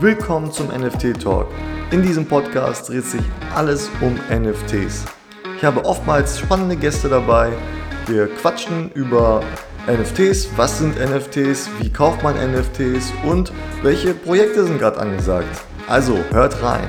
Willkommen zum NFT Talk. In diesem Podcast dreht sich alles um NFTs. Ich habe oftmals spannende Gäste dabei. Wir quatschen über NFTs, was sind NFTs, wie kauft man NFTs und welche Projekte sind gerade angesagt. Also hört rein.